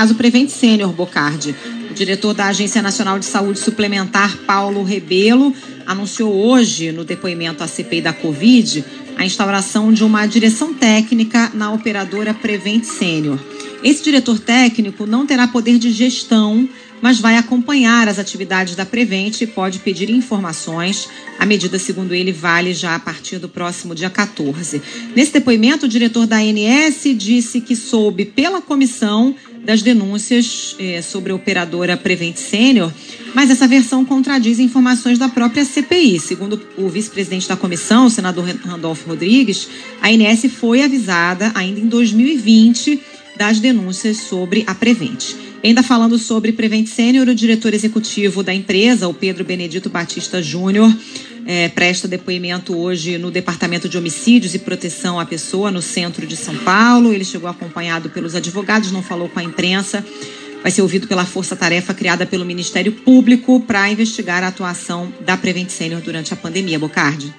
caso Prevent Sênior, Bocardi. O diretor da Agência Nacional de Saúde Suplementar, Paulo Rebelo, anunciou hoje, no depoimento à CPI da Covid, a instauração de uma direção técnica na operadora Prevent Sênior. Esse diretor técnico não terá poder de gestão, mas vai acompanhar as atividades da Prevent e pode pedir informações. A medida, segundo ele, vale já a partir do próximo dia 14. Nesse depoimento, o diretor da ANS disse que soube pela comissão das denúncias eh, sobre a operadora Prevent Sênior, mas essa versão contradiz informações da própria CPI. Segundo o vice-presidente da comissão, o senador Randolfo Rodrigues, a ANS foi avisada ainda em 2020 das denúncias sobre a Prevent. Ainda falando sobre Prevent Sênior, o diretor executivo da empresa, o Pedro Benedito Batista Júnior, é, presta depoimento hoje no Departamento de Homicídios e Proteção à Pessoa, no centro de São Paulo. Ele chegou acompanhado pelos advogados, não falou com a imprensa. Vai ser ouvido pela força-tarefa criada pelo Ministério Público para investigar a atuação da Prevent Sênior durante a pandemia. Bocardi.